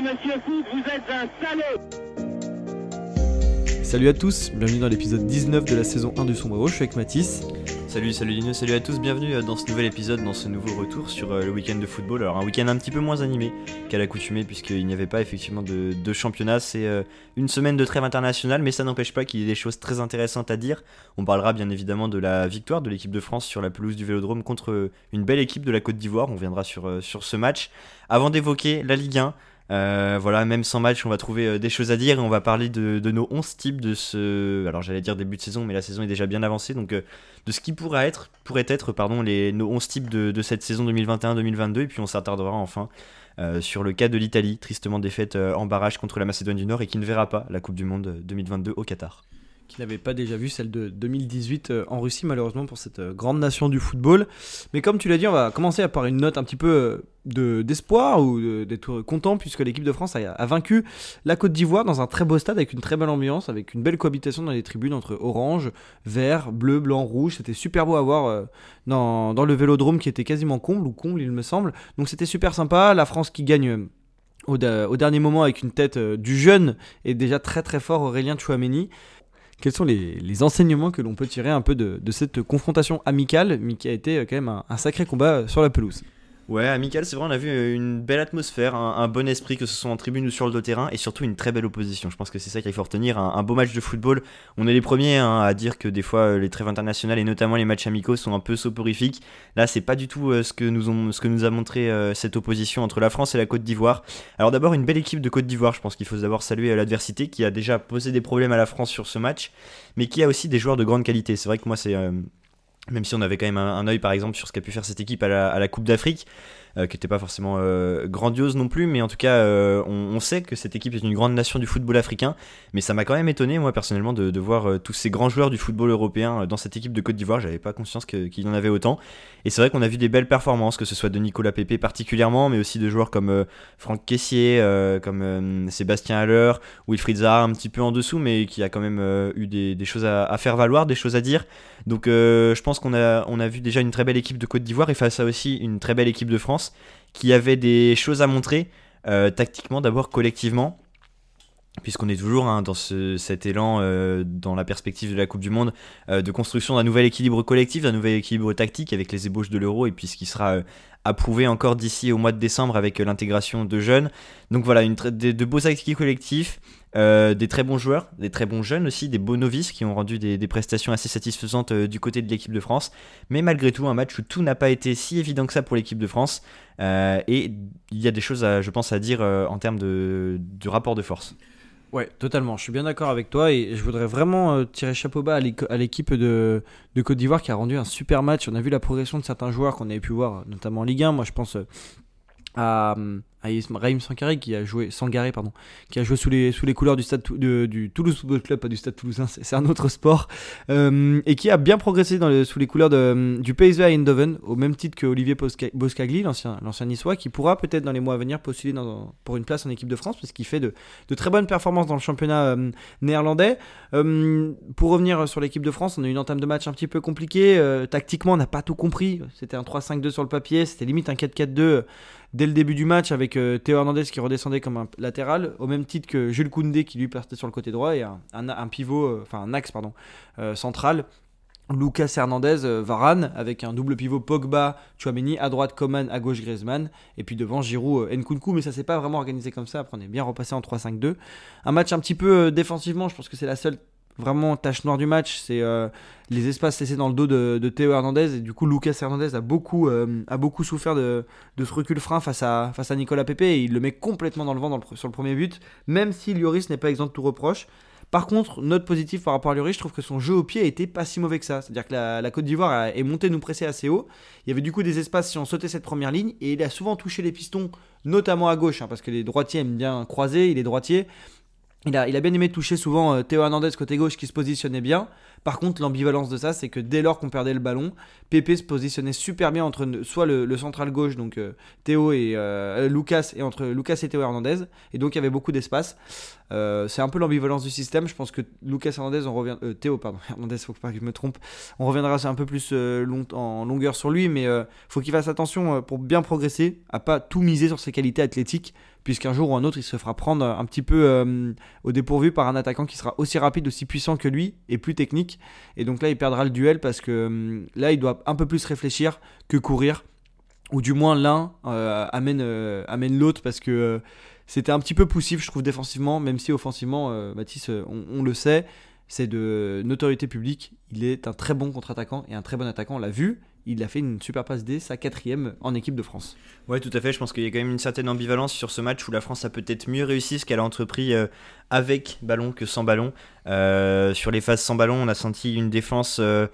Alors, monsieur Foot, vous êtes un salaud Salut à tous, bienvenue dans l'épisode 19 de la saison 1 du Sombrero, je suis avec Mathis. Salut, salut Lino, salut à tous, bienvenue euh, dans ce nouvel épisode, dans ce nouveau retour sur euh, le week-end de football. Alors un week-end un petit peu moins animé qu'à l'accoutumée puisqu'il n'y avait pas effectivement de, de championnat. C'est euh, une semaine de trêve internationale mais ça n'empêche pas qu'il y ait des choses très intéressantes à dire. On parlera bien évidemment de la victoire de l'équipe de France sur la pelouse du Vélodrome contre une belle équipe de la Côte d'Ivoire. On viendra sur, sur ce match. Avant d'évoquer la Ligue 1, euh, voilà, même sans match, on va trouver euh, des choses à dire et on va parler de, nos 11 types de ce. Alors j'allais dire début de saison, mais la saison est déjà bien avancée, donc euh, de ce qui pourrait être, pourrait être les, nos 11 types de, cette saison 2021-2022, et puis on s'attardera enfin sur le cas de l'Italie, tristement défaite en barrage contre la Macédoine du Nord et qui ne verra pas la Coupe du Monde 2022 au Qatar qui n'avait pas déjà vu celle de 2018 euh, en Russie, malheureusement, pour cette euh, grande nation du football. Mais comme tu l'as dit, on va commencer par une note un petit peu euh, de, d'espoir ou d'être content, puisque l'équipe de France a, vaincu la Côte d'Ivoire dans un très beau stade, avec une très belle ambiance, avec une belle cohabitation dans les tribunes entre orange, vert, bleu, blanc, rouge. C'était super beau à voir dans, dans le vélodrome qui était quasiment comble, ou comble, il me semble. Donc c'était super sympa. La France qui gagne. Au, dernier moment avec une tête du jeune et déjà très très fort Aurélien Chouameni quels sont les, enseignements que l'on peut tirer un peu de, cette confrontation amicale, mais qui a été euh, quand même un sacré combat sur la pelouse? Ouais, amical, c'est vrai, on a vu euh, une belle atmosphère, un, bon esprit, que ce soit en tribune ou sur le terrain, et surtout une très belle opposition. Je pense que c'est ça qu'il faut retenir, un, beau match de football. On est les premiers hein, à dire que des fois euh, les trêves internationales et notamment les matchs amicaux sont un peu soporifiques. Là, c'est pas du tout euh, ce que nous a montré cette opposition entre la France et la Côte d'Ivoire. Alors d'abord, une belle équipe de Côte d'Ivoire, je pense qu'il faut d'abord saluer l'adversité qui a déjà posé des problèmes à la France sur ce match, mais qui a aussi des joueurs de grande qualité. C'est vrai que moi, c'est même si on avait quand même un, œil par exemple sur ce qu'a pu faire cette équipe à la, Coupe d'Afrique, qui n'était pas forcément euh, grandiose non plus, mais en tout cas euh, on, sait que cette équipe est une grande nation du football africain, mais ça m'a quand même étonné moi personnellement de, voir tous ces grands joueurs du football européen dans cette équipe de Côte d'Ivoire, j'avais pas conscience qu'il y en avait autant, et c'est vrai qu'on a vu des belles performances, que ce soit de Nicolas Pepe particulièrement, mais aussi de joueurs comme Franck Caissier, comme Sébastien Haller, Wilfried Zaha un petit peu en dessous, mais qui a quand même eu des, choses à, à, faire valoir, des choses à dire, donc je pense qu'on a, on a vu déjà une très belle équipe de Côte d'Ivoire et face à aussi une très belle équipe de France qui avait des choses à montrer euh, tactiquement d'abord collectivement puisqu'on est toujours hein, dans cet élan euh, dans la perspective de la Coupe du Monde euh, de construction d'un nouvel équilibre collectif, d'un nouvel équilibre tactique avec les ébauches de l'euro et puis ce qui sera approuvé encore d'ici au mois de décembre avec l'intégration de jeunes. Donc voilà, une de, beaux acquis collectifs, euh, des très bons joueurs, des très bons jeunes aussi, des beaux novices qui ont rendu des, prestations assez satisfaisantes euh, du côté de l'équipe de France. Mais malgré tout, un match où tout n'a pas été si évident que ça pour l'équipe de France. Euh, et il y a des choses, je pense, à dire en termes de, rapport de force. Ouais, totalement. Je suis bien d'accord avec toi et je voudrais vraiment tirer chapeau bas à l'équipe de, Côte d'Ivoire qui a rendu un super match. On a vu la progression de certains joueurs qu'on avait pu voir, notamment en Ligue 1. Moi, je pense à Raïm Sangaré qui a joué Sangaré pardon qui a joué sous les sous les couleurs du stade du Toulouse Football Club pas du stade toulousain c'est un autre sport euh, et qui a bien progressé sous les couleurs du PSV Eindhoven au même titre que Olivier Boscagli l'ancien l'ancien niçois qui pourra peut-être dans les mois à venir postuler pour une place en équipe de France parce qu'il fait de, de, très bonnes performances dans le championnat euh, néerlandais. Euh, pour revenir sur l'équipe de France on a eu une entame de match un petit peu compliquée tactiquement on n'a pas tout compris. C'était un 3-5-2 sur le papier c'était limite un 4-4-2 dès le début du match avec euh, Théo Hernandez qui redescendait comme un latéral, au même titre que Jules Koundé qui lui partait sur le côté droit et un, pivot, euh, enfin un axe pardon, euh, central. Lucas Hernandez, Varane, avec un double pivot Pogba, Chouameni, à droite Coman, à gauche Griezmann, et puis devant Giroud, Nkunku, mais ça s'est pas vraiment organisé comme ça, après on est bien repassé en 3-5-2. Un match un petit peu défensivement, je pense que c'est la seule vraiment tâche noire du match, c'est euh, les espaces laissés dans le dos de, Théo Hernandez. Et du coup, Lucas Hernandez a beaucoup, euh, a beaucoup souffert de, ce recul frein face à, face à Nicolas Pepe. Et il le met complètement dans le vent sur le premier but, même si Lloris n'est pas exempt de tout reproche. Par contre, note positive par rapport à Lloris, je trouve que son jeu au pied a été pas si mauvais que ça. C'est-à-dire que la, Côte d'Ivoire est montée nous presser assez haut. Il y avait du coup des espaces si on sautait cette première ligne. Et il a souvent touché les pistons, notamment à gauche, hein, parce que les droitiers aiment bien croiser. Il est droitier. Il a, bien aimé toucher souvent euh, Théo Hernandez côté gauche qui se positionnait bien. Par contre, l'ambivalence de ça, c'est que dès lors qu'on perdait le ballon, Pépé se positionnait super bien entre soit le, central gauche, donc euh, Théo et euh, Lucas, et entre Lucas et Théo Hernandez. Et donc il y avait beaucoup d'espace. c'est un peu l'ambivalence du système. Je pense que Lucas Hernandez, on revient. Théo, pardon, Hernandez, faut pas que je me trompe. On reviendra un peu plus en longueur sur lui, mais faut qu'il fasse attention pour bien progresser, à pas tout miser sur ses qualités athlétiques puisqu'un jour ou un autre, il se fera prendre un petit peu euh, au dépourvu par un attaquant qui sera aussi rapide, aussi puissant que lui et plus technique. Et donc là, il perdra le duel parce que euh, là, il doit un peu plus réfléchir que courir, ou du moins l'un euh, amène, amène l'autre parce que c'était un petit peu poussif, je trouve, défensivement, même si offensivement, Mathis, on, on le sait c'est de notoriété publique. Il est un très bon contre-attaquant et un très bon attaquant, on l'a vu il a fait une super passe D, sa quatrième en équipe de France. Ouais, tout à fait. Je pense qu'il y a quand même une certaine ambivalence sur ce match où la France a peut-être mieux réussi ce qu'elle a entrepris euh, avec ballon que sans ballon. Euh, sur les phases sans ballon, on a senti une défense euh,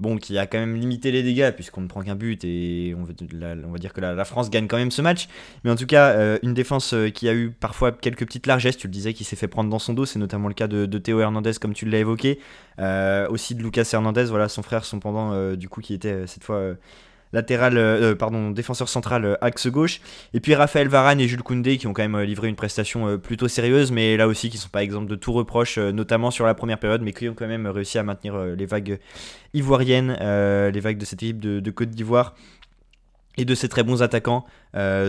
bon, qui a quand même limité les dégâts puisqu'on ne prend qu'un but et on, va dire que la, France gagne quand même ce match. Mais en tout cas, euh, une défense euh, qui a eu parfois quelques petites largesses, tu le disais, qui s'est fait prendre dans son dos, c'est notamment le cas de, Théo Hernandez comme tu l'as évoqué, euh, aussi de Lucas Hernandez, voilà son frère, son pendant du coup qui était cette fois latéral, euh, pardon, défenseur central euh, axe gauche. Et puis Raphaël Varane et Jules Koundé qui ont quand même euh, livré une prestation plutôt sérieuse, mais là aussi qui sont pas exemples de tout reproche, notamment sur la première période, mais qui ont quand même réussi à maintenir les vagues ivoiriennes, les vagues de cette équipe de, Côte d'Ivoire et de ces très bons attaquants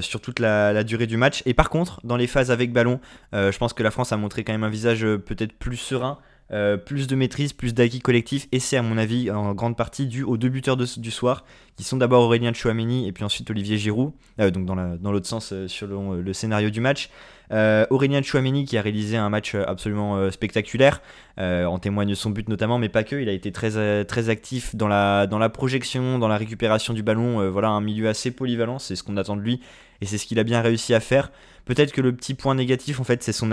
sur toute la, durée du match. Et par contre, dans les phases avec ballon, je pense que la France a montré quand même un visage peut-être plus serein, euh, plus de maîtrise, plus d'acquis collectif, et c'est à mon avis en grande partie dû aux deux buteurs du soir, qui sont d'abord Aurélien Chouameni et puis ensuite Olivier Giroud, euh, donc dans l'autre sens euh, selon le scénario du match. Aurélien Chouameni qui a réalisé un match absolument spectaculaire, en témoigne son but notamment, mais pas que, il a été très, très actif dans la, projection, dans la récupération du ballon, voilà un milieu assez polyvalent, c'est ce qu'on attend de lui, et c'est ce qu'il a bien réussi à faire. Peut-être que le petit point négatif, en fait, c'est son,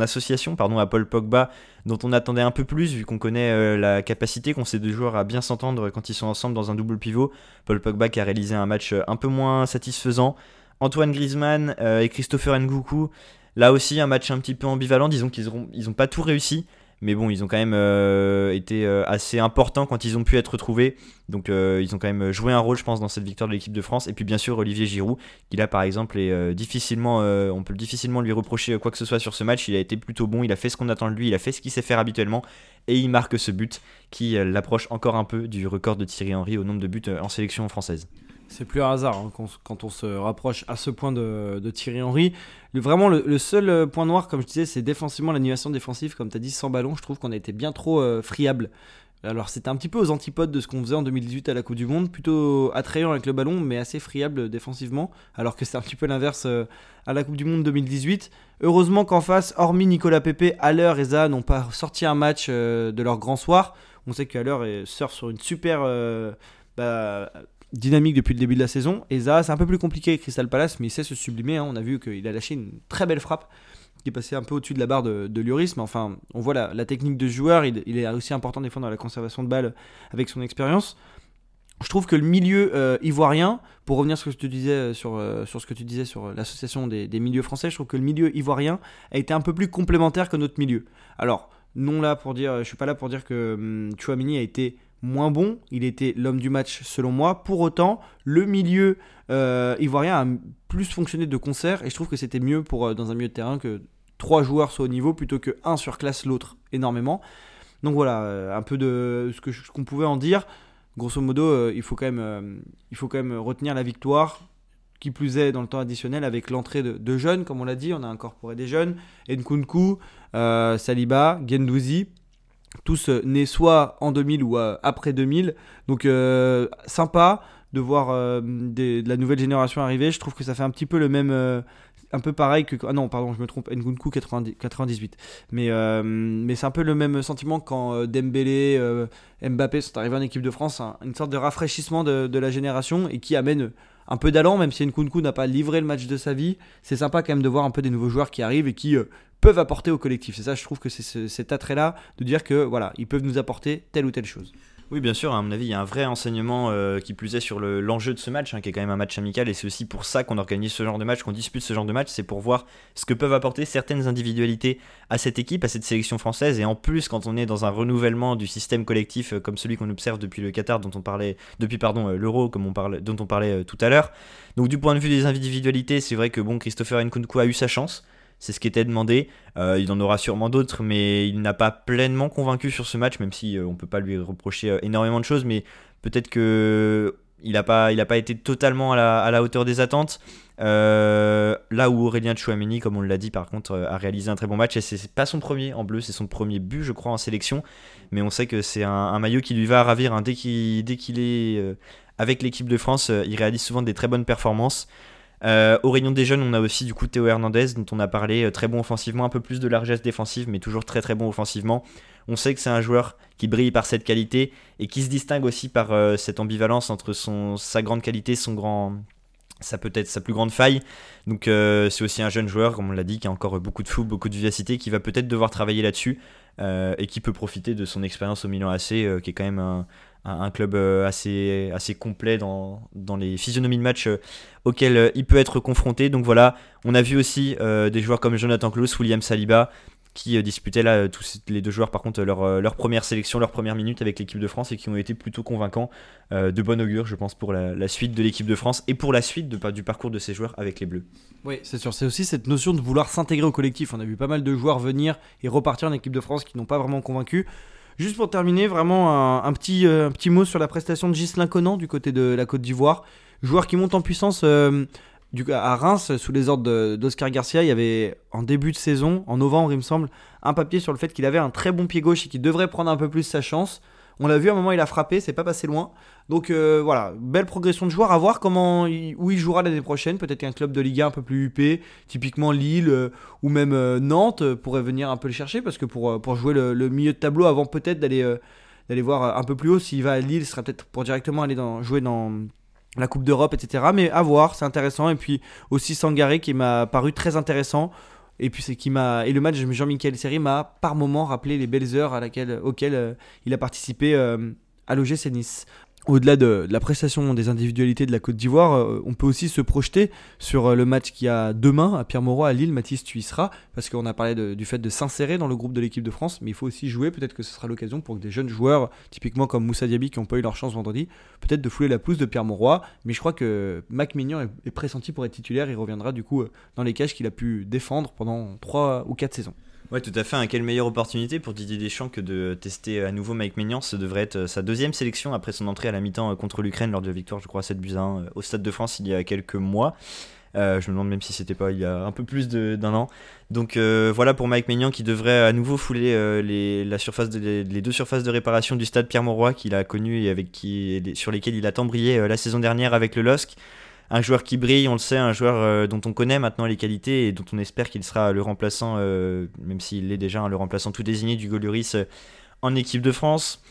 association pardon, à Paul Pogba, dont on attendait un peu plus, vu qu'on connaît euh, la capacité qu'ont ces deux joueurs à bien s'entendre quand ils sont ensemble dans un double pivot. Paul Pogba qui a réalisé un match euh, un peu moins satisfaisant. Antoine Griezmann euh, et Christopher Ngoukou, là aussi un match un petit peu ambivalent. Disons qu'ils n'ont pas tout réussi. Mais bon, ils ont quand même euh, été euh, assez importants quand ils ont pu être retrouvés. Donc ils ont quand même joué un rôle, je pense, dans cette victoire de l'équipe de France. Et puis bien sûr, Olivier Giroud, qui là, par exemple, est difficilement, on peut difficilement lui reprocher quoi que ce soit sur ce match. Il a été plutôt bon, il a fait ce qu'on attend de lui, il a fait ce qu'il sait faire habituellement. Et il marque ce but qui l'approche encore un peu du record de Thierry Henry au nombre de buts en sélection française. C'est plus un hasard hein, quand, on se rapproche à ce point de, Thierry Henry. vraiment, le, seul euh, point noir, comme je disais, c'est défensivement l'animation défensive. Comme tu as dit, sans ballon, je trouve qu'on a été bien trop euh, friable. Alors, c'était un petit peu aux antipodes de ce qu'on faisait en 2018 à la Coupe du Monde, plutôt attrayant avec le ballon, mais assez friable défensivement, alors que c'est un petit peu l'inverse euh, à la Coupe du Monde 2018. Heureusement qu'en face, hormis Nicolas Pepe, Haller et Zaha n'ont pas sorti un match de leur grand soir. On sait qu'Haller surfe sur une super. Bah, dynamique depuis le début de la saison. Et c'est un peu plus compliqué avec Crystal Palace, mais il sait se sublimer. Hein. On a vu qu'il a lâché une très belle frappe qui est passée un peu au-dessus de la barre de, de Lloris. Mais enfin, on voit la, technique de joueur. Il, est aussi important des fois dans la conservation de balles avec son expérience. Je trouve que le milieu euh, ivoirien, pour revenir sur ce que tu disais euh, sur, euh, sur ce que tu disais sur l'association des, des, milieux français, je trouve que le milieu ivoirien a été un peu plus complémentaire que notre milieu. Alors, non là pour dire, je suis pas là pour dire que hum, Chouamini a été moins bon. Il était l'homme du match selon moi. Pour autant, le milieu euh, ivoirien a plus fonctionné de concert et je trouve que c'était mieux pour euh, dans un milieu de terrain que trois joueurs soient au niveau plutôt que un surclasse l'autre énormément. Donc voilà, euh, un peu de ce que qu'on pouvait en dire. Grosso modo, il faut quand même, il faut quand même retenir la victoire. Qui plus est dans le temps additionnel avec l'entrée de, jeunes, comme on l'a dit, on a incorporé des jeunes, Nkunku, Saliba, Gendouzi, tous euh, nés soit en 2000 ou euh, après 2000. Donc euh, sympa de voir de la nouvelle génération arriver. Je trouve que ça fait un petit peu le même, un peu pareil que ah non pardon je me trompe Nkunku 98. Mais mais c'est un peu le même sentiment quand Dembélé, Mbappé sont arrivés en équipe de France, une sorte de rafraîchissement de la génération et qui amène un peu d'allant, même si Nkunku n'a pas livré le match de sa vie. C'est sympa quand même de voir un peu des nouveaux joueurs qui arrivent et qui peuvent apporter au collectif. C'est ça, je trouve que c'est cet attrait-là de dire que voilà, ils peuvent nous apporter telle ou telle chose. Oui, bien sûr, à mon avis, il y a un vrai enseignement euh, qui plus est sur l'enjeu de ce match, hein, qui est quand même un match amical, et c'est aussi pour ça qu'on organise ce genre de match, qu'on dispute ce genre de match, c'est pour voir ce que peuvent apporter certaines individualités à cette équipe, à cette sélection française, et en plus, quand on est dans un renouvellement du système collectif euh, comme celui qu'on observe depuis le Qatar, dont on parlait, depuis pardon euh, l'Euro, comme on parlait, dont on parlait tout à l'heure. Donc du point de vue des individualités, c'est vrai que bon, Christopher Nkunku a eu sa chance c'est ce qui était demandé. Euh, il en aura sûrement d'autres, mais il n'a pas pleinement convaincu sur ce match, même si euh, on peut pas lui reprocher euh, énormément de choses, mais peut-être que il n'a pas, été totalement à la, hauteur des attentes. Là où Aurélien Chouameni, comme on l'a dit, par contre, a réalisé un très bon match. Et c'est pas son premier en bleu, c'est son premier but, je crois, en sélection. Mais on sait que c'est un, maillot qui lui va ravir. Hein. Dès qu'il est avec l'équipe de France, il réalise souvent des très bonnes performances. Au Réunion des jeunes, on a aussi du coup Théo Hernandez, dont on a parlé, très bon offensivement, un peu plus de largesse défensive, mais toujours très très bon offensivement. On sait que c'est un joueur qui brille par cette qualité et qui se distingue aussi par cette ambivalence entre son, sa grande qualité, son grand, ça peut être sa plus grande faille. Donc euh, c'est aussi un jeune joueur, comme on l'a dit, qui a encore beaucoup de fou, beaucoup de vivacité, qui va peut-être devoir travailler là-dessus euh, et qui peut profiter de son expérience au Milan AC, euh, qui est quand même un, club assez, assez complet dans, dans les physionomies de match auxquelles il peut être confronté. Donc voilà, on a vu aussi des joueurs comme Jonathan Klaus, William Saliba, qui euh, disputaient là euh, tous les deux joueurs par contre leur, euh, leur première sélection, leur première minute avec l'équipe de France et qui ont été plutôt convaincants, de bon augure je pense pour la, suite de l'équipe de France et pour la suite du parcours de ces joueurs avec les Bleus. Oui c'est sûr, c'est aussi cette notion de vouloir s'intégrer au collectif. On a vu pas mal de joueurs venir et repartir en équipe de France qui n'ont pas vraiment convaincu. Juste pour terminer, vraiment un, petit, un petit mot sur la prestation de Ghislain Conan du côté de la Côte d'Ivoire. Joueur qui monte en puissance du, à Reims, sous les ordres d'Oscar Garcia, il y avait en début de saison, en novembre il me semble, un papier sur le fait qu'il avait un très bon pied gauche et qu'il devrait prendre un peu plus sa chance. On l'a vu à un moment, il a frappé, c'est pas passé loin. Donc euh, voilà, belle progression de joueur. À voir comment où il jouera l'année prochaine. Peut-être qu'un club de Liga un peu plus huppé, typiquement Lille euh, ou même euh, Nantes, pourrait venir un peu le chercher parce que pour, jouer le, milieu de tableau avant peut-être d'aller voir un peu plus haut, s'il va à Lille, ce sera peut-être pour directement aller jouer dans la Coupe d'Europe, etc. Mais à voir, c'est intéressant. Et puis aussi Sangaré qui m'a paru très intéressant. Et puis c'est et le match Jean-Michel Seri m'a par moment rappelé les belles heures à auxquelles euh, il a participé euh, à l'OGC Nice au-delà de, la prestation des individualités de la Côte d'Ivoire, euh, on peut aussi se projeter sur euh, le match qui a demain à Pierre-Mauroy à Lille. Mathis, tu y parce qu'on a parlé du fait de s'insérer dans le groupe de l'équipe de France, mais il faut aussi jouer. Peut-être que ce sera l'occasion pour que des jeunes joueurs, typiquement comme Moussa Diaby, qui n'ont pas eu leur chance vendredi, peut-être de fouler la pelouse de Pierre-Mauroy. Mais je crois que Mac Mignon est, pressenti pour être titulaire. Il reviendra du coup euh, dans les cages qu'il a pu défendre pendant 3 ou 4 saisons. Ouais, tout à fait. Hein. Quelle meilleure opportunité pour Didier Deschamps que de tester à nouveau Mike Maignan. Ce devrait être euh, sa deuxième sélection après son entrée à la mi-temps euh, contre l'Ukraine lors de la victoire, je crois, 7 buts 1 euh, au Stade de France il y a quelques mois. je me demande même si c'était pas il y a un peu plus d'un an. Donc voilà pour Mike Maignan qui devrait à nouveau fouler les, deux surfaces de réparation du stade Pierre-Mauroy qu'il a connu et sur lesquelles il a tant brillé la saison dernière avec le LOSC un joueur qui brille, on le sait, un joueur euh, dont on connaît maintenant les qualités et dont on espère qu'il sera le remplaçant, euh, même s'il est déjà le remplaçant tout désigné du Goluris euh, en équipe de France.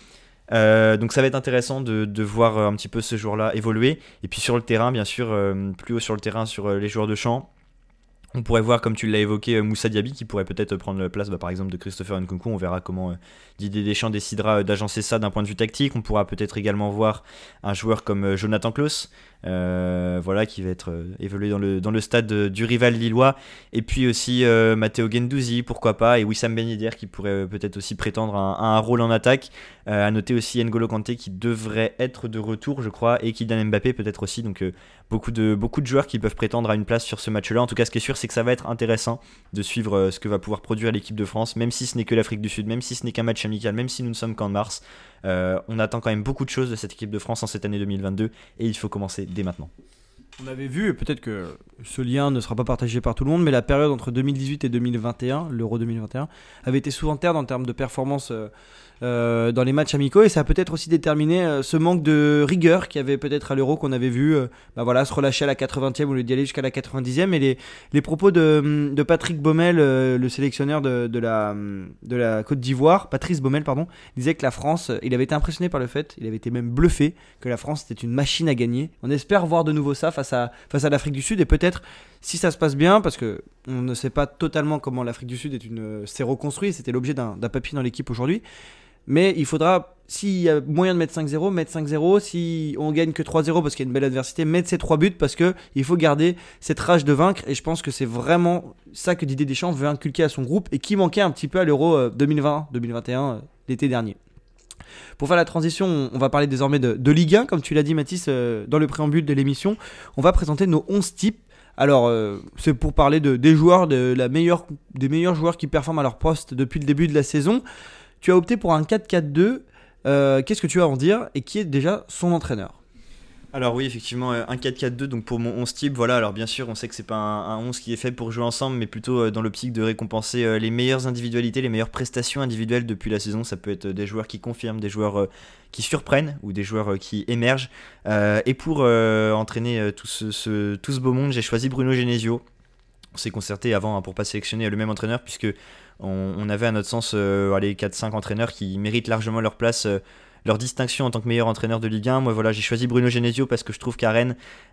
donc ça va être intéressant de, voir un petit peu ce joueur-là évoluer. Et puis sur le terrain, bien sûr, plus haut sur le terrain, sur les joueurs de champ, on pourrait voir, comme tu l'as évoqué, Moussa Diaby qui pourrait peut-être prendre la place, bah, par exemple, de Christopher Nkunku. On verra comment Didier Deschamps décidera d'agencer ça d'un point de vue tactique. On pourra peut-être également voir un joueur comme Jonathan Klaus, voilà, qui va être euh, évolué dans le, dans le stade du rival lillois. Et puis aussi euh, Matteo Gendouzi, pourquoi pas, et Wissam Ben qui pourrait peut-être aussi prétendre à, un rôle en attaque. à noter aussi N'Golo Kanté qui devrait être de retour, je crois, et Kylian Mbappé peut-être aussi. Donc beaucoup, de, beaucoup de joueurs qui peuvent prétendre à une place sur ce match-là. En tout cas, ce qui est sûr, c'est que ça va être intéressant de suivre ce que va pouvoir produire l'équipe de France, même si ce n'est que l'Afrique du Sud, même si ce n'est qu'un match amical, même si nous ne sommes qu'en mars. Euh, on attend quand même beaucoup de choses de cette équipe de France en cette année 2022 et il faut commencer dès maintenant. On avait vu, peut-être que ce lien ne sera pas partagé par tout le monde, mais la période entre 2018 et 2021, l'Euro 2021, avait été souvent terne en termes de performance euh, dans les matchs amicaux et ça a peut-être aussi déterminé euh, ce manque de rigueur qu'il y avait peut-être à l'Euro qu'on avait vu euh, bah voilà, se relâcher à la 80e au lieu d'y aller jusqu'à la 90e et les, les propos de, de Patrick Baumel, le sélectionneur de, de, la, de la Côte d'Ivoire, Patrice Baumel pardon, disait que la France, il avait été impressionné par le fait, il avait été même bluffé que la France était une machine à gagner. On espère voir de nouveau ça face à, face à l'Afrique du Sud et peut-être si ça se passe bien, parce que on ne sait pas totalement comment l'Afrique du Sud est une s'est reconstruit, c'était l'objet d'un papier dans l'équipe aujourd'hui. Mais il faudra, s'il y a moyen de mettre 5-0, mettre 5-0. Si on gagne que 3-0 parce qu'il y a une belle adversité, mettre ces 3 buts parce qu'il faut garder cette rage de vaincre. Et je pense que c'est vraiment ça que Didier Deschamps veut inculquer à son groupe et qui manquait un petit peu à l'Euro 2020-2021 euh, euh, l'été dernier. Pour faire la transition, on va parler désormais de, Ligue 1, comme tu l'as dit Mathis euh, dans le préambule de l'émission. On va présenter nos 11 types. Alors, c'est pour parler de, des joueurs, de des meilleurs joueurs qui performent à leur poste depuis le début de la saison. Tu as opté pour un 4-4-2. Euh, qu'est-ce que tu vas en dire et qui est déjà son entraîneur? Alors oui, effectivement, euh, un 4-4-2, donc pour mon 11 type, voilà, alors bien sûr, on sait que c'est pas un, 11 qui est fait pour jouer ensemble, mais plutôt euh, dans l'optique de récompenser les meilleures individualités, les meilleures prestations individuelles depuis la saison. Ça peut être des joueurs qui confirment, des joueurs qui surprennent ou des joueurs qui émergent. et pour entraîner tout ce, tout ce beau monde, j'ai choisi Bruno Genesio. On s'est concerté avant hein, pour pas sélectionner le même entraîneur, puisque on, avait à notre sens les 4-5 entraîneurs qui méritent largement leur place leur distinction en tant que meilleur entraîneur de Ligue 1. Moi, voilà, j'ai choisi Bruno Genesio parce que je trouve qu'à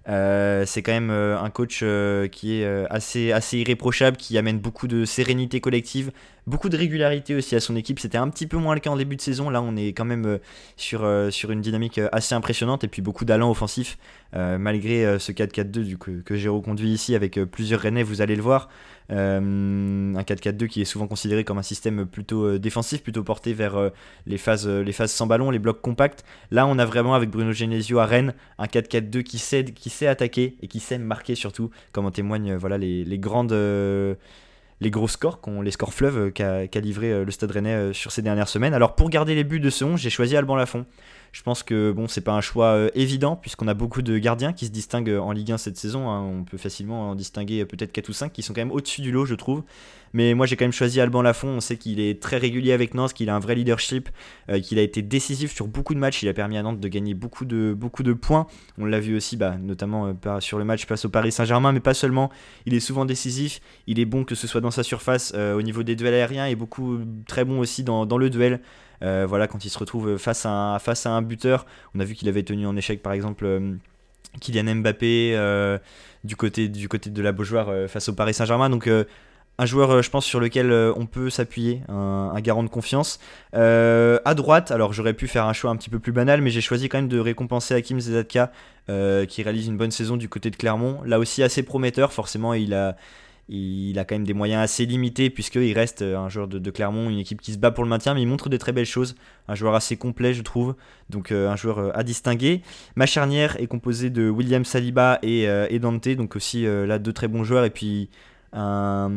euh, c'est quand même euh, un coach euh, qui est assez, assez irréprochable, qui amène beaucoup de sérénité collective, beaucoup de régularité aussi à son équipe. C'était un petit peu moins le cas en début de saison. Là, on est quand même sur, sur une dynamique assez impressionnante et puis beaucoup d'allant offensif, malgré ce 4-4-2 que, j'ai reconduit ici avec plusieurs Rennais, vous allez le voir. Euh, un 4-4-2 qui est souvent considéré comme un système plutôt euh, défensif, plutôt porté vers euh, les, phases, les phases sans ballon, les blocs compacts. Là, on a vraiment avec Bruno Genesio à Rennes un 4-4-2 qui sait, qui sait attaquer et qui sait marquer surtout, comme en témoignent voilà, les, les grandes les gros scores, les scores fleuves qu'a livré le Stade Rennais sur ces dernières semaines. Alors pour garder les buts de ce 11, j'ai choisi Alban Lafont. Je pense que bon, c'est pas un choix euh, évident puisqu'on a beaucoup de gardiens qui se distinguent en Ligue 1 cette saison. Hein. On peut facilement en distinguer peut-être 4 ou 5 qui sont quand même au-dessus du lot, je trouve. Mais moi, j'ai quand même choisi Alban Lafont. On sait qu'il est très régulier avec Nantes, qu'il a un vrai leadership, euh, qu'il a été décisif sur beaucoup de matchs. Il a permis à Nantes de gagner beaucoup de, points. On l'a vu aussi, bah, notamment euh, sur le match face au Paris Saint-Germain, mais pas seulement. Il est souvent décisif. Il est bon que ce soit dans sa surface au niveau des duels aériens et beaucoup très bon aussi dans le duel. Euh, voilà, quand il se retrouve face à un, buteur, on a vu qu'il avait tenu en échec par exemple euh, Kylian Mbappé euh, du, côté, du côté de la Beaujoire face au Paris Saint-Germain. Donc un joueur, je pense, sur lequel on peut s'appuyer, un, garant de confiance. à droite, alors j'aurais pu faire un choix un petit peu plus banal, mais j'ai choisi quand même de récompenser Hakim Zedatka, qui réalise une bonne saison du côté de Clermont. Là aussi assez prometteur, forcément, il a, il a quand même des moyens assez limités puisqu'il reste un joueur de, Clermont, une équipe qui se bat pour le maintien, mais il montre des très belles choses. Un joueur assez complet, je trouve. Donc euh, un joueur euh, à distinguer. Ma charnière est composée de William Saliba et, euh, Dante, donc aussi là deux très bons joueurs. Et puis un,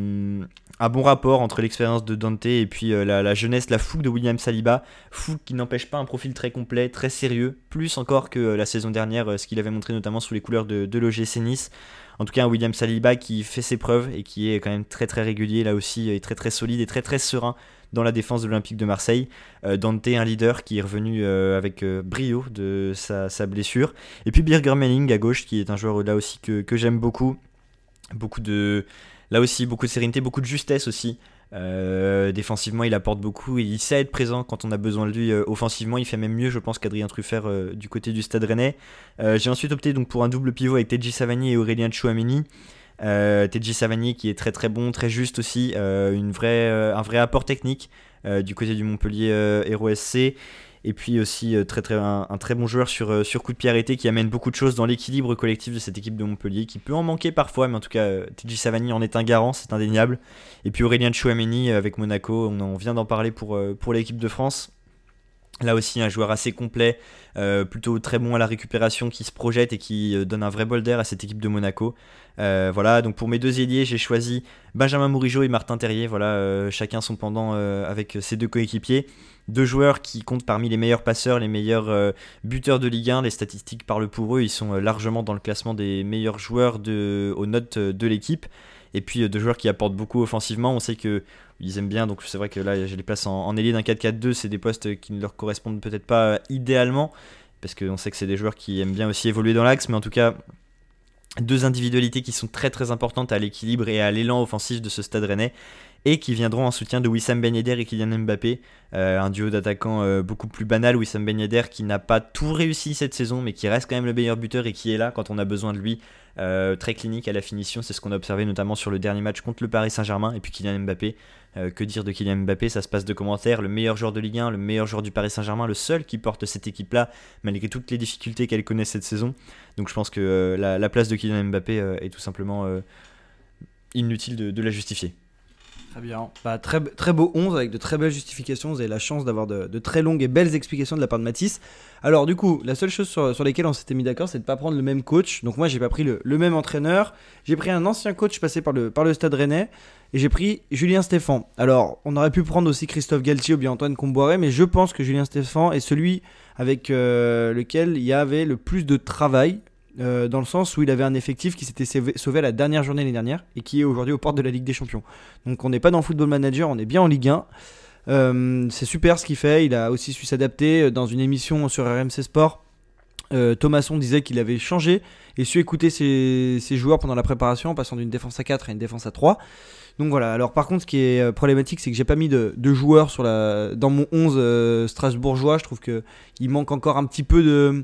bon rapport entre l'expérience de Dante et puis la, jeunesse, la fougue de William Saliba. Fougue qui n'empêche pas un profil très complet, très sérieux, plus encore que la saison dernière, ce qu'il avait montré notamment sous les couleurs de, de l'OGC Nice. En tout cas, un William Saliba qui fait ses preuves et qui est quand même très très régulier là aussi, et très très solide et très très serein dans la défense de l'Olympique de Marseille. Euh, Dante, un leader qui est revenu euh, avec euh, brio de sa, blessure. Et puis Birger Manning à gauche, qui est un joueur là aussi que j'aime beaucoup. Beaucoup de, là aussi, beaucoup de sérénité, beaucoup de justesse aussi. Euh, défensivement, il apporte beaucoup et il sait être présent quand on a besoin de lui euh, offensivement. Il fait même mieux, je pense, qu'Adrien Truffert euh, du côté du Stade Rennais. J'ai ensuite opté donc pour un double pivot avec Tedji Savani et Aurélien Chouameni. Tedji Savani qui est très très bon, très juste aussi, un vrai apport technique du côté du Montpellier Hero SC. Et puis aussi euh, très, très, un, très bon joueur sur, euh, sur coup de pied arrêté qui amène beaucoup de choses dans l'équilibre collectif de cette équipe de Montpellier, qui peut en manquer parfois, mais en tout cas, euh, TJ Savani en est un garant, c'est indéniable. Et puis Aurélien Chouameni avec Monaco, on, vient d'en parler pour, pour l'équipe de France. Là aussi, un joueur assez complet, plutôt très bon à la récupération, qui se projette et qui donne un vrai bol d'air à cette équipe de Monaco. voilà, donc pour mes deux ailiers, j'ai choisi Benjamin Mourigeau et Martin Terrier. Voilà, chacun son pendant avec ses deux coéquipiers deux joueurs qui comptent parmi les meilleurs passeurs, les meilleurs euh, buteurs de Ligue 1. Les statistiques parlent pour eux. Ils sont euh, largement dans le classement des meilleurs joueurs aux notes euh, de l'équipe. Et puis deux joueurs qui apportent beaucoup offensivement. On sait que ils aiment bien, donc c'est vrai que là, j'ai les places en, en ailier d'un 4-4-2. C'est des postes qui ne leur correspondent peut-être pas idéalement, parce qu'on sait que c'est des joueurs qui aiment bien aussi évoluer dans l'axe. Mais en tout cas, deux individualités qui sont très très importantes à l'équilibre et à l'élan offensif de ce stade rennais et qui viendront en soutien de Wissam Ben Yedder et Kylian Mbappé, euh, un duo d'attaquants euh, beaucoup plus banal, Wissam Ben Yedder qui n'a pas tout réussi cette saison mais qui reste quand même le meilleur buteur et qui est là quand on a besoin de lui, euh, très clinique à la finition, c'est ce qu'on a observé notamment sur le dernier match contre le Paris Saint-Germain et puis Kylian Mbappé. que dire de Kylian Mbappé? Ça se passe de commentaires. Le meilleur joueur de Ligue 1, le meilleur joueur du Paris Saint-Germain, le seul qui porte cette équipe-là, malgré toutes les difficultés qu'elle connaît cette saison. Donc je pense que la, place de Kylian Mbappé est tout simplement inutile de la justifier. Très bien. Bah, très, très beau 11 avec de très belles justifications. Vous avez la chance d'avoir de, très longues et belles explications de la part de Mathis. Alors, du coup, la seule chose sur, sur lesquelles on s'était mis d'accord, c'est de ne pas prendre le même coach. Donc, moi, j'ai pas pris le, même entraîneur. J'ai pris un ancien coach passé par le, par le stade rennais. Et j'ai pris Julien Stéphan. Alors, on aurait pu prendre aussi Christophe Galtier ou bien Antoine Comboiré, mais je pense que Julien Stéphan est celui avec lequel il y avait le plus de travail. Dans le sens où il avait un effectif qui s'était sauvé, la dernière journée l'année dernière et qui est aujourd'hui aux portes de la Ligue des Champions. Donc on n'est pas dans Football Manager, on est bien en Ligue 1. c'est super ce qu'il fait. Il a aussi su s'adapter dans une émission sur RMC Sport. Thomasson disait qu'il avait changé et su écouter ses, joueurs pendant la préparation en passant d'une défense à 4 à une défense à 3. Donc voilà, alors par contre ce qui est euh, problématique c'est que j'ai pas mis de, joueurs dans mon 11 euh, strasbourgeois, je trouve qu'il manque encore un petit peu de,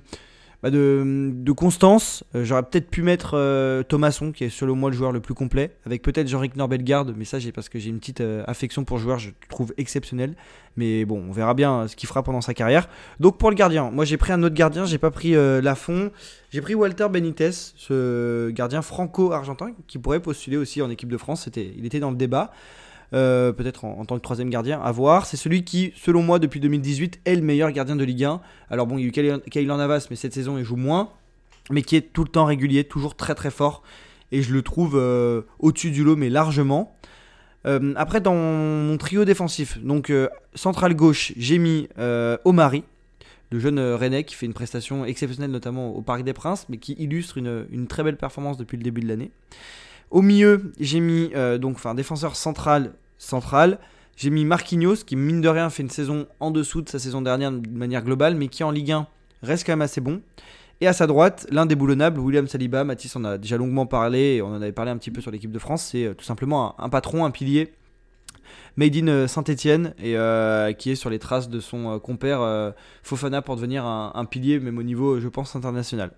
bah, de, constance. Euh, j'aurais peut-être pu mettre euh, Thomasson, qui est selon moi le joueur le plus complet, avec peut-être Jean-Ric Norbelgarde, mais ça parce que j'ai une petite euh, affection pour le joueur, je trouve exceptionnel. Mais bon, on verra bien ce qu'il fera pendant sa carrière. Donc pour le gardien, moi j'ai pris un autre gardien, j'ai pas pris Lafont, j'ai pris Walter Benitez, ce gardien franco-argentin, qui pourrait postuler aussi en équipe de France, il était dans le débat. Euh, peut-être en, tant que troisième gardien, à voir. C'est celui qui, selon moi, depuis 2018, est le meilleur gardien de Ligue 1. Alors bon, il y a eu Kaylan Navas, mais cette saison, il joue moins. Mais qui est tout le temps régulier, toujours très très fort. Et je le trouve euh, au-dessus du lot, mais largement. Euh, après, dans mon trio défensif, donc central gauche, j'ai mis Omari, le jeune Rennais qui fait une prestation exceptionnelle, notamment au Parc des Princes, mais qui illustre une très belle performance depuis le début de l'année. Au milieu, j'ai mis euh, donc défenseur central central. J'ai mis Marquinhos qui mine de rien fait une saison en dessous de sa saison dernière de manière globale, mais qui en Ligue 1 reste quand même assez bon. Et à sa droite, l'indéboulonnable William Saliba. Mathis en a déjà longuement parlé, on en avait parlé un petit peu sur l'équipe de France. C'est euh, tout simplement un, patron, un pilier made in euh, Saint-Etienne et qui est sur les traces de son compère Fofana pour devenir un, pilier, même au niveau, je pense, international.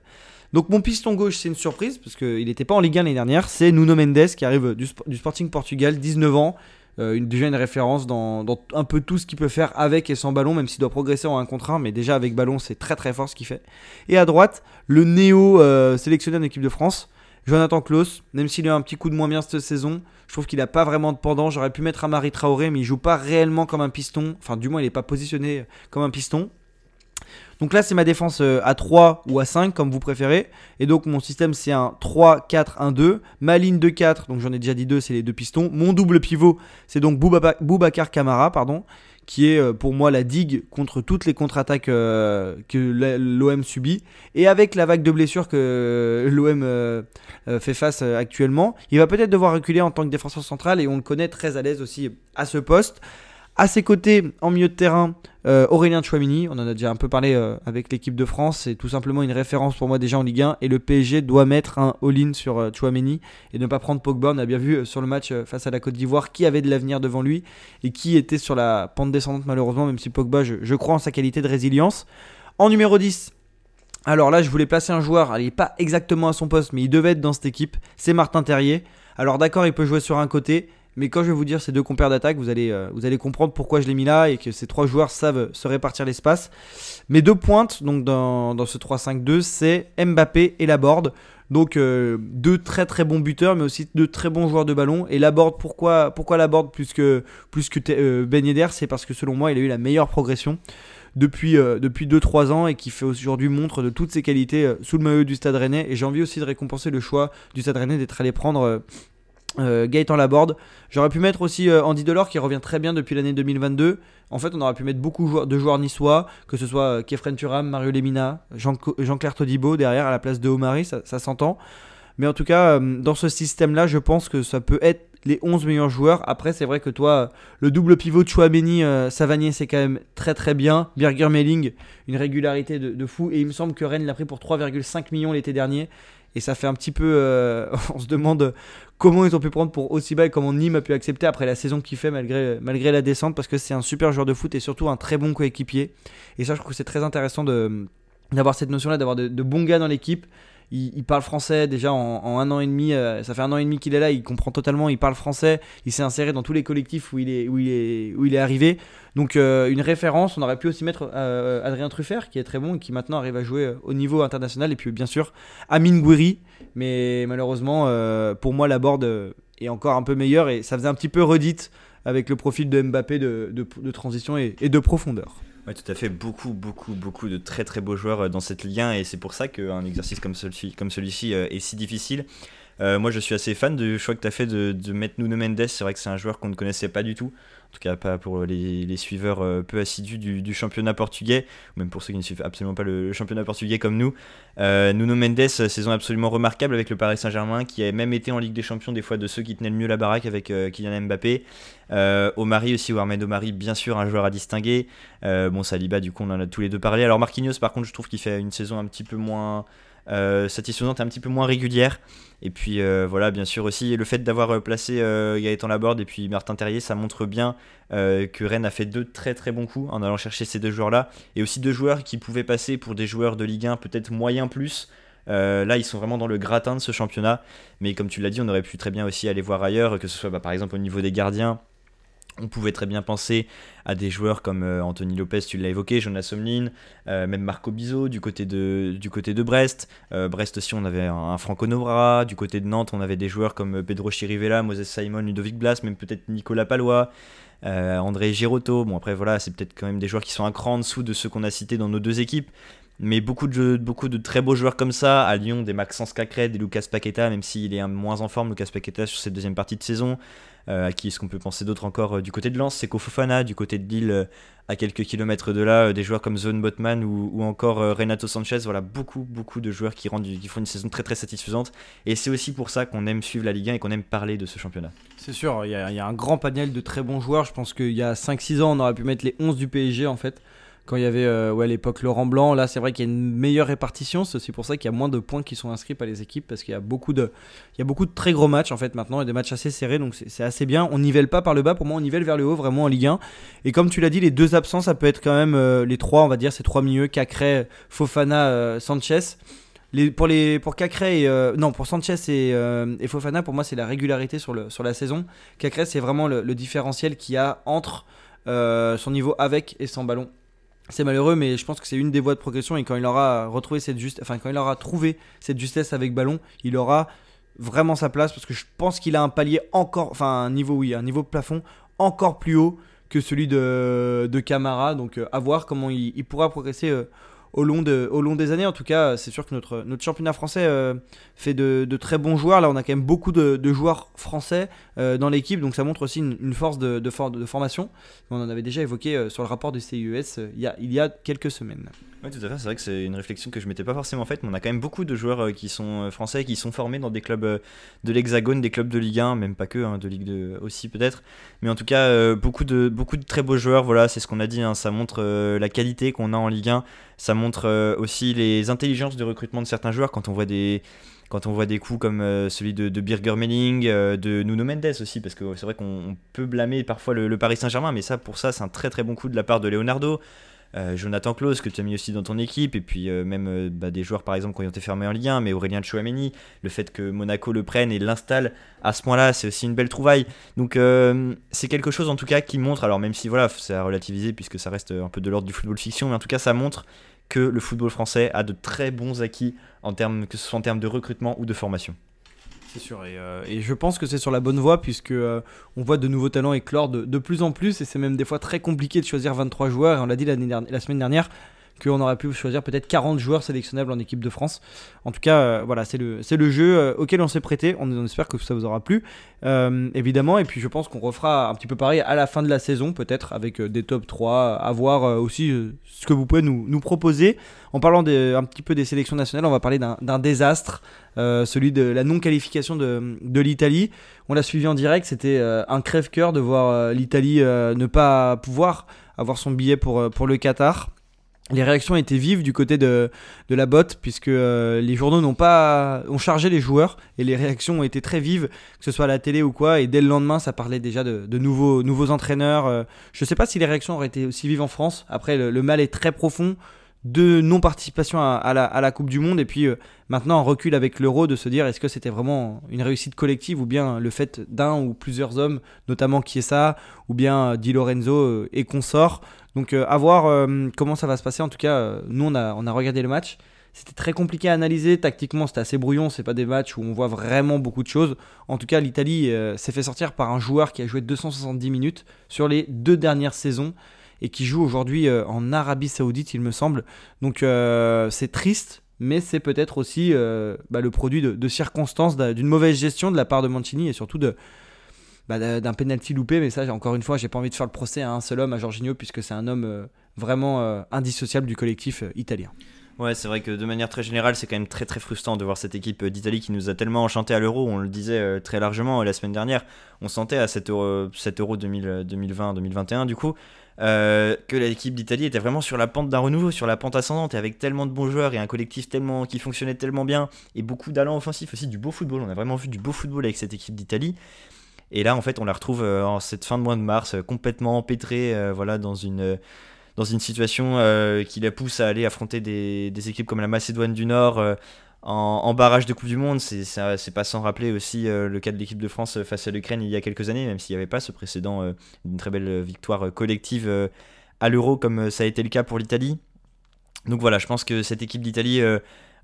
Donc mon piston gauche, c'est une surprise, parce qu'il n'était pas en Ligue 1 l'année dernière, c'est Nuno Mendes qui arrive du, Sporting Portugal, 19 ans, euh, une, déjà une référence dans, un peu tout ce qu'il peut faire avec et sans ballon, même s'il doit progresser en 1 contre 1, mais déjà avec ballon, c'est très très fort ce qu'il fait. Et à droite, le néo euh, sélectionné en équipe de France, Jonathan Klaus, même s'il a un petit coup de moins bien cette saison, je trouve qu'il n'a pas vraiment de pendant. J'aurais pu mettre Amari Traoré, mais il joue pas réellement comme un piston. Enfin, du moins, il n'est pas positionné comme un piston. Donc là, c'est ma défense euh, à 3 ou à 5, comme vous préférez. Et donc, mon système, c'est un 3, 4, 1, 2. Ma ligne de 4, donc j'en ai déjà dit 2, c'est les deux pistons. Mon double pivot, c'est donc Boubacar Kamara, pardon, qui est euh, pour moi la digue contre toutes les contre-attaques euh, que l'OM subit. Et avec la vague de blessures que l'OM fait face actuellement, il va peut-être devoir reculer en tant que défenseur central et on le connaît très à l'aise aussi à ce poste. À ses côtés, en milieu de terrain, euh, Aurélien Chouamini, on en a déjà un peu parlé euh, avec l'équipe de France, c'est tout simplement une référence pour moi déjà en Ligue 1 et le PSG doit mettre un all-in sur euh, et ne pas prendre Pogba. On a bien vu sur le match face à la Côte d'Ivoire qui avait de l'avenir devant lui et qui était sur la pente descendante malheureusement, même si Pogba, je, je crois en sa qualité de résilience. En numéro 10, alors là, je voulais placer un joueur, il n'est pas exactement à son poste, mais il devait être dans cette équipe, c'est Martin Terrier. Alors d'accord, il peut jouer sur un côté, mais quand je vais vous dire ces deux compères d'attaque, vous allez, euh, vous allez comprendre pourquoi je l'ai mis là et que ces trois joueurs savent se répartir l'espace. Mes deux pointes donc dans, dans ce 3-5-2, c'est Mbappé et Laborde. Donc euh, deux très très bons buteurs, mais aussi deux très bons joueurs de ballon. Et Laborde, pourquoi, pourquoi Laborde plus que, plus que euh, Ben C'est parce que selon moi, il a eu la meilleure progression depuis, depuis 2-3 ans et qui fait aujourd'hui montre de toutes ses qualités sous le maillot du Stade Rennais. Et j'ai envie aussi de récompenser le choix du Stade Rennais d'être allé prendre euh, Gaëtan Laborde. J'aurais pu mettre aussi euh, Andy Delors qui revient très bien depuis l'année 2022. En fait, on aurait pu mettre beaucoup de joueurs niçois, que ce soit euh, Kefren Turam, Mario Lemina, Jean-Claire Todibo derrière à la place de Omari, ça, s'entend. Mais en tout cas, dans ce système-là, je pense que ça peut être les 11 meilleurs joueurs. Après, c'est vrai que toi, le double pivot de Chouameni, Savanier, c'est quand même très très bien. Birger Melling, une régularité de, de, fou. Et il me semble que Rennes l'a pris pour 3,5 millions l'été dernier. Et ça fait un petit peu. Euh, on se demande comment ils ont pu prendre pour aussi bas et comment Nîmes a pu accepter après la saison qu'il fait malgré, malgré la descente parce que c'est un super joueur de foot et surtout un très bon coéquipier. Et ça, je trouve que c'est très intéressant d'avoir cette notion-là, d'avoir de, bons gars dans l'équipe il, parle français déjà en, un an et demi. Euh, ça fait un an et demi qu'il est là, il comprend totalement, il parle français, il s'est inséré dans tous les collectifs où il est, où il est, où il est arrivé. Donc euh, une référence, on aurait pu aussi mettre euh, Adrien Truffert qui est très bon et qui maintenant arrive à jouer au niveau international. Et puis bien sûr Amin Gouiri, mais malheureusement pour moi la board est encore un peu meilleure et ça faisait un petit peu redite avec le profil de Mbappé de, de, transition et de profondeur. Oui, tout à fait. Beaucoup, beaucoup, beaucoup de très très beaux joueurs euh, dans cette Ligue 1 et c'est pour ça qu'un exercice comme celui-ci comme celui euh, est si difficile. moi, je suis assez fan du choix que tu as fait de, de mettre Nuno Mendes. C'est vrai que c'est un joueur qu'on ne connaissait pas du tout en tout cas pas pour les, suiveurs euh, peu assidus du, championnat portugais, ou même pour ceux qui ne suivent absolument pas le, championnat portugais comme nous. Euh, Nuno Mendes, euh, saison absolument remarquable avec le Paris Saint-Germain, qui a même été en Ligue des Champions des fois de ceux qui tenaient le mieux la baraque avec Kylian Mbappé. Omari aussi, ou Ahmed Omari, bien sûr, un joueur à distinguer. bon, Saliba, du coup, on en a tous les deux parlé. Alors Marquinhos, par contre, je trouve qu'il fait une saison un petit peu moins satisfaisante et un petit peu moins régulière. Et puis euh, voilà, bien sûr aussi, le fait d'avoir euh, placé euh, Gaëtan Laborde et puis Martin Terrier, ça montre bien que Rennes a fait deux très très bons coups en allant chercher ces deux joueurs-là. Et aussi deux joueurs qui pouvaient passer pour des joueurs de Ligue 1 peut-être moyen plus. là, ils sont vraiment dans le gratin de ce championnat. Mais comme tu l'as dit, on aurait pu très bien aussi aller voir ailleurs, que ce soit bah, par exemple au niveau des gardiens on pouvait très bien penser à des joueurs comme euh, Anthony Lopez, tu l'as évoqué, Jonas Somlin, euh, même Marco Bizot du côté de, Brest. Euh, Brest aussi, on avait un, Franco Novra. Du côté de Nantes, on avait des joueurs comme Pedro Chirivella, Moses Simon, Ludovic Blas, même peut-être Nicolas Palois. André Girotto, bon après voilà, c'est peut-être quand même des joueurs qui sont un cran en dessous de ceux qu'on a cités dans nos deux équipes, mais beaucoup de, très beaux joueurs comme ça, à Lyon, des Maxence Cacré, des Lucas Paqueta, même s'il est moins en forme, Lucas Paqueta sur cette deuxième partie de saison, euh, à qui est-ce qu'on peut penser d'autres encore euh, du côté de Lens? C'est Fofana, du côté de Lille, euh, à quelques kilomètres de là, des joueurs comme Zone Botman ou, encore Renato Sanchez. Voilà, beaucoup, beaucoup de joueurs qui, rendent, qui font une saison très, très satisfaisante. Et c'est aussi pour ça qu'on aime suivre la Ligue 1 et qu'on aime parler de ce championnat. C'est sûr, il y, y, a un grand panel de très bons joueurs. Je pense qu'il y a 5-6 ans, on aurait pu mettre les 11 du PSG en fait quand il y avait euh, l'époque Laurent Blanc. Là, c'est vrai qu'il y a une meilleure répartition. C'est pour ça qu'il y a moins de points qui sont inscrits par les équipes parce qu'il y a beaucoup de, très gros matchs en fait maintenant et des matchs assez serrés. Donc c'est assez bien. On nivelle pas par le bas. Pour moi, on nivelle vers le haut vraiment en Ligue 1. Et comme tu l'as dit, les deux absents, ça peut être quand même euh, les trois, on va dire, ces trois milieux Cacré, Fofana, euh, Sanchez. Pour et, non pour Sanchez et, Fofana pour moi c'est la régularité sur le la saison. Cacré c'est vraiment le différentiel qu'il y a entre son niveau avec et sans ballon c'est malheureux, mais je pense que c'est une des voies de progression. Et quand il aura retrouvé cette juste, enfin quand il aura trouvé cette justesse avec ballon, il aura vraiment sa place parce que je pense qu'il a un palier encore, enfin un niveau oui, un niveau plafond encore plus haut que celui de, de Camara. Donc euh, à voir comment il, pourra progresser. Euh, au long, de, au long des années. En tout cas, c'est sûr que notre, notre championnat français euh, fait de, de, très bons joueurs. Là, on a quand même beaucoup de, de joueurs français euh, dans l'équipe, donc ça montre aussi une, force de, de, formation. On en avait déjà évoqué euh, sur le rapport du CIES il, y a, il y a quelques semaines. Oui, tout à fait. C'est vrai que c'est une réflexion que je m'étais pas forcément faite, mais on a quand même beaucoup de joueurs qui sont français, qui sont formés dans des clubs de l'Hexagone, des clubs de Ligue 1, même pas que, hein, de Ligue 2 aussi peut-être. Mais en tout cas, beaucoup, de, beaucoup de très beaux joueurs. Voilà, c'est ce qu'on a dit. Hein, ça montre la qualité qu'on a en Ligue 1. Ça montre euh, aussi les intelligences de recrutement de certains joueurs quand on voit des, quand on voit des coups comme euh, celui de, Birger Melling, euh, de Nuno Mendes aussi, parce que c'est vrai qu'on peut blâmer parfois le, Paris Saint-Germain, mais ça pour ça c'est un très très bon coup de la part de Leonardo. Jonathan Klaus que tu as mis aussi dans ton équipe, et puis même bah, des joueurs par exemple qui ont été fermés en Ligue 1, mais Aurélien Chouameni, le fait que Monaco le prenne et l'installe à ce point-là, c'est aussi une belle trouvaille. Donc c'est quelque chose en tout cas qui montre, alors même si voilà, c'est à relativiser puisque ça reste un peu de l'ordre du football fiction, mais en tout cas ça montre que le football français a de très bons acquis, en termes, que ce soit en termes de recrutement ou de formation. C'est sûr, et, euh, je pense que c'est sur la bonne voie, puisque euh, on voit de nouveaux talents éclore de, de plus en plus, et c'est même des fois très compliqué de choisir 23 joueurs, et on l'a dit la semaine dernière, qu'on aurait pu choisir peut-être 40 joueurs sélectionnables en équipe de France. En tout cas, euh, voilà, c'est le, le jeu euh, auquel on s'est prêté. On, espère que ça vous aura plu, euh, évidemment. Et puis je pense qu'on refera un petit peu pareil à la fin de la saison, peut-être avec des top 3, à voir aussi ce que vous pouvez nous, nous proposer. En parlant un petit peu des sélections nationales, on va parler d'un, désastre, celui de la non-qualification de, de l'Italie. On l'a suivi en direct, c'était un crève-cœur de voir l'Italie ne pas pouvoir avoir son billet pour, pour le Qatar les réactions étaient vives du côté de, de la botte puisque euh, les journaux n'ont pas ont chargé les joueurs et les réactions ont été très vives que ce soit à la télé ou quoi et dès le lendemain ça parlait déjà de, de nouveaux nouveaux entraîneurs euh. je sais pas si les réactions auraient été aussi vives en France après le, mal est très profond de non participation à, la, Coupe du Monde et puis euh, maintenant un recul avec l'euro de se dire est-ce que c'était vraiment une réussite collective ou bien le fait d'un ou plusieurs hommes notamment Chiesa ou bien Di Lorenzo et consorts donc euh, à voir euh, comment ça va se passer. En tout cas, euh, nous on a, on a regardé le match. C'était très compliqué à analyser. Tactiquement, c'était assez brouillon. C'est pas des matchs où on voit vraiment beaucoup de choses. En tout cas, l'Italie s'est fait sortir par un joueur qui a joué 270 minutes sur les deux dernières saisons et qui joue aujourd'hui en Arabie Saoudite, il me semble. Donc c'est triste, mais c'est peut-être aussi euh, bah, le produit de, circonstances, d'une mauvaise gestion de la part de Mancini et surtout de, bah, d'un penalty loupé. Mais ça, encore une fois, j'ai pas envie de faire le procès à un seul homme, à Jorginho, puisque c'est un homme euh, vraiment euh, indissociable du collectif euh, italien. Ouais, c'est vrai que de manière très générale, c'est quand même très très frustrant de voir cette équipe d'Italie qui nous a tellement enchanté à l'Euro. On le disait euh, très largement euh, la semaine dernière. On sentait à cet Euro, Euro 2020-2021 du coup euh, que l'équipe d'Italie était vraiment sur la pente d'un renouveau, sur la pente ascendante, et avec tellement de bons joueurs et un collectif tellement qui fonctionnait tellement bien et beaucoup d'allant offensif aussi, du beau football. On a vraiment vu du beau football avec cette équipe d'Italie. Et là, en fait, on la retrouve euh, en cette fin de mois de mars, euh, complètement empêtrée, euh, voilà, dans une euh, dans une situation euh, qui la pousse à aller affronter des, équipes comme la Macédoine du Nord euh, en, barrage de Coupe du Monde. C'est pas sans rappeler aussi euh, le cas de l'équipe de France face à l'Ukraine il y a quelques années, même s'il n'y avait pas ce précédent d'une très belle victoire collective à l'Euro comme ça a été le cas pour l'Italie. Donc voilà, je pense que cette équipe d'Italie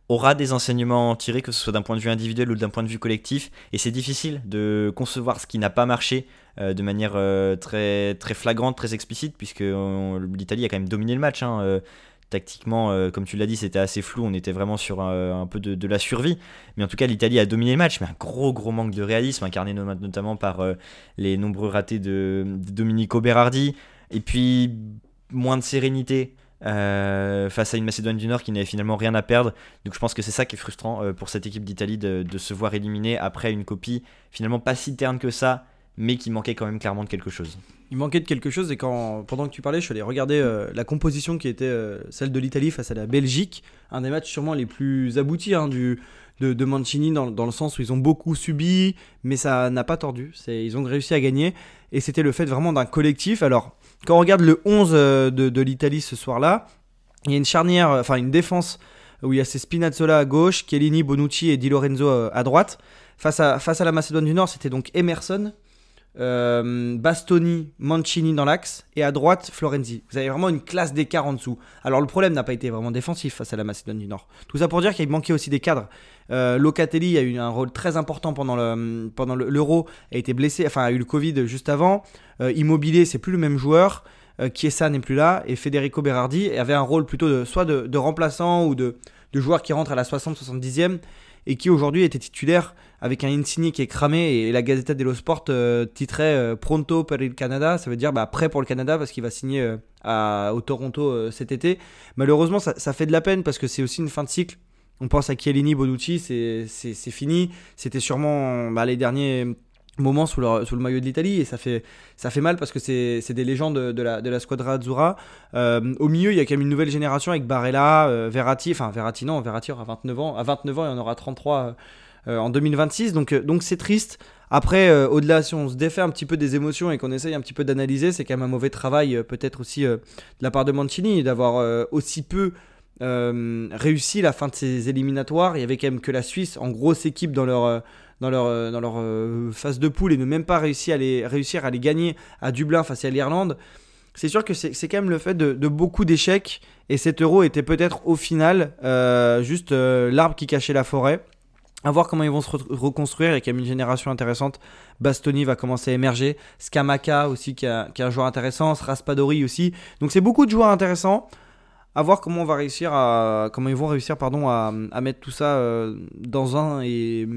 aura des enseignements tirés, que ce soit d'un point de vue individuel ou d'un point de vue collectif. Et c'est difficile de concevoir ce qui n'a pas marché de manière euh, très, très flagrante, très explicite, puisque l'Italie a quand même dominé le match. hein, euh, tactiquement, euh, comme tu l'as dit, c'était assez flou. On était vraiment sur un, peu de, la survie. Mais en tout cas, l'Italie a dominé le match, mais un gros, gros manque de réalisme, incarné no- notamment par euh, les nombreux ratés de, Domenico Berardi. Et puis, moins de sérénité euh, face à une Macédoine du Nord qui n'avait finalement rien à perdre. Donc je pense que c'est ça qui est frustrant euh, pour cette équipe d'Italie de, de se voir éliminer après une copie finalement pas si terne que ça, mais qui manquait quand même clairement de quelque chose. Il manquait de quelque chose et quand, pendant que tu parlais, je suis allé regarder euh, la composition qui était euh, celle de l'Italie face à la Belgique, un des matchs sûrement les plus aboutis hein, du, de, Mancini dans, dans le sens où ils ont beaucoup subi, mais ça n'a pas tordu. Ils ont réussi à gagner et c'était le fait vraiment d'un collectif. Alors, quand on regarde le 11 euh, de, l'Italie ce soir-là, il y a une charnière, enfin une défense où il y a ces Spinazzola à gauche, Chiellini, Bonucci et Di Lorenzo à droite. Face à, face à la Macédoine du Nord, c'était donc Emerson, euh, Bastoni, Mancini dans l'axe et à droite Florenzi. Vous avez vraiment une classe d'écart en dessous. Alors le problème n'a pas été vraiment défensif face à la Macédoine du Nord. Tout ça pour dire qu'il manquait aussi des cadres. Euh, Locatelli a eu un rôle très important pendant le pendant le- l'Euro, a été blessé, enfin a eu le Covid juste avant. Euh, Immobilier, c'est plus le même joueur. Chiesa n'est plus là et Federico Berardi avait un rôle plutôt de soit de, de remplaçant ou de, de joueur qui rentre à la 60-70e et qui aujourd'hui était titulaire avec un Insigne qui est cramé et la Gazzetta dello Sport euh, titrait euh, Pronto per il Canada, ça veut dire bah, prêt pour le Canada parce qu'il va signer euh, à, au Toronto euh, cet été. Malheureusement, ça, fait de la peine parce que c'est aussi une fin de cycle. On pense à Chiellini, Bonucci, c'est fini. C'était sûrement bah, les derniers moments sous le, maillot de l'Italie et ça fait, ça fait mal parce que c'est des légendes de, la, de la squadra Azzurra. Euh, au milieu, il y a quand même une nouvelle génération avec Barella, euh, Verratti, enfin Verratti non, Verratti aura 29 ans, à 29 ans il en aura 33 euh, en 2026, donc euh, donc c'est triste. Après, euh, au-delà, si on se défait un petit peu des émotions et qu'on essaye un petit peu d'analyser, c'est quand même un mauvais travail, euh, peut-être aussi euh, de la part de Mancini, d'avoir euh, aussi peu euh, réussi la fin de ces éliminatoires. Il y avait quand même que la Suisse en grosse équipe dans leur, euh, dans leur, euh, dans leur euh, phase de poule et ne même pas réussi à les, réussir à les gagner à Dublin face à l'Irlande. C'est sûr que c'est quand même le fait de, de beaucoup d'échecs et cet euro était peut-être au final euh, juste l'arbre qui cachait la forêt. À voir comment ils vont se re- reconstruire. Il y a une génération intéressante. Bastoni va commencer à émerger. Skamaka aussi, qui, a- qui est un joueur intéressant. Raspadori aussi. Donc c'est beaucoup de joueurs intéressants. À voir comment on va réussir à, comment ils vont réussir pardon à, à mettre tout ça dans un et,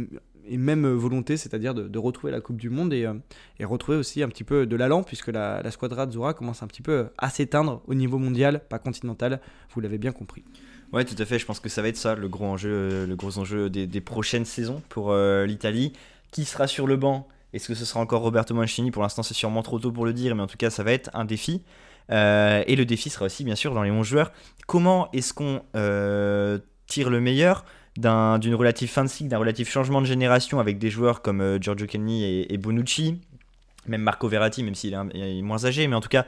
et même volonté, c'est-à-dire de, retrouver la Coupe du Monde et, euh, et retrouver aussi un petit peu de l'allant puisque la, la squadra Azzurra commence un petit peu à s'éteindre au niveau mondial, pas continental. Vous l'avez bien compris. Ouais, tout à fait. Je pense que ça va être ça le gros enjeu, euh, le gros enjeu des, prochaines saisons pour euh, l'Italie. Qui sera sur le banc? Est-ce que ce sera encore Roberto Mancini? Pour l'instant, c'est sûrement trop tôt pour le dire, mais en tout cas, ça va être un défi. Euh, et le défi sera aussi, bien sûr, dans les 11 joueurs. Comment est-ce qu'on euh, tire le meilleur? D'un- d'une relative fin de cycle, d'un relatif changement de génération avec des joueurs comme euh, Giorgio Kenny et, Bonucci, même Marco Verratti, même s'il est, est moins âgé, mais en tout cas,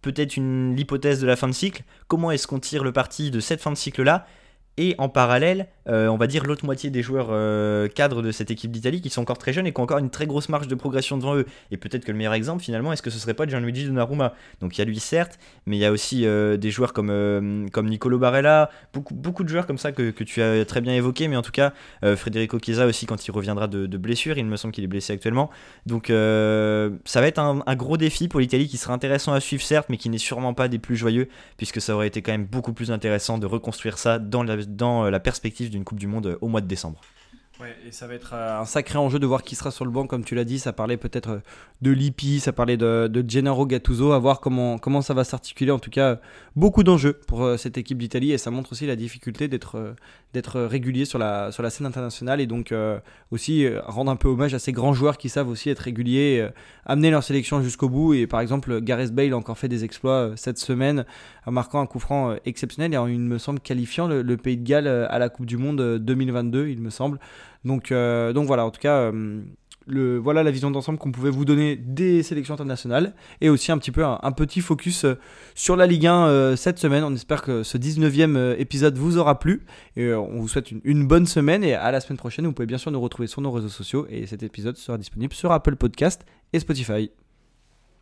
peut-être une l'hypothèse de la fin de cycle. Comment est-ce qu'on tire le parti de cette fin de cycle-là? Et en parallèle, euh, on va dire l'autre moitié des joueurs euh, cadres de cette équipe d'Italie qui sont encore très jeunes et qui ont encore une très grosse marge de progression devant eux. Et peut-être que le meilleur exemple finalement, est-ce que ce serait pas Gianluigi Donnarumma? Donc il y a lui certes, mais il y a aussi euh, des joueurs comme, comme Nicolo Barella, beaucoup, beaucoup de joueurs comme ça que, que tu as très bien évoqué, mais en tout cas Federico Chiesa aussi quand il reviendra de, blessure, il me semble qu'il est blessé actuellement. Donc ça va être un, un gros défi pour l'Italie qui sera intéressant à suivre certes, mais qui n'est sûrement pas des plus joyeux puisque ça aurait été quand même beaucoup plus intéressant de reconstruire ça dans la dans la perspective d'une Coupe du Monde au mois de décembre. Ouais, et ça va être euh, un sacré enjeu de voir qui sera sur le banc, comme tu l'as dit. Ça parlait peut-être euh, de Lippi, ça parlait de, de Gennaro Gattuso, à voir comment, comment ça va s'articuler. En tout cas, beaucoup d'enjeux pour euh, cette équipe d'Italie et ça montre aussi la difficulté d'être d'être régulier sur la, scène internationale et donc aussi rendre un peu hommage à ces grands joueurs qui savent aussi être réguliers, amener leur sélection jusqu'au bout. Et par exemple, Gareth Bale a encore fait des exploits cette semaine en marquant un coup franc exceptionnel et en, il me semble, qualifiant le, Pays de Galles à la Coupe du Monde 2022, il me semble. Donc, euh, donc voilà, en tout cas, euh, voilà la vision d'ensemble qu'on pouvait vous donner des sélections internationales et aussi un petit peu un, petit focus euh, sur la Ligue 1 cette semaine. On espère que ce 19e épisode vous aura plu et on vous souhaite une, une, bonne semaine et à la semaine prochaine. Vous pouvez bien sûr nous retrouver sur nos réseaux sociaux et cet épisode sera disponible sur Apple Podcast et Spotify.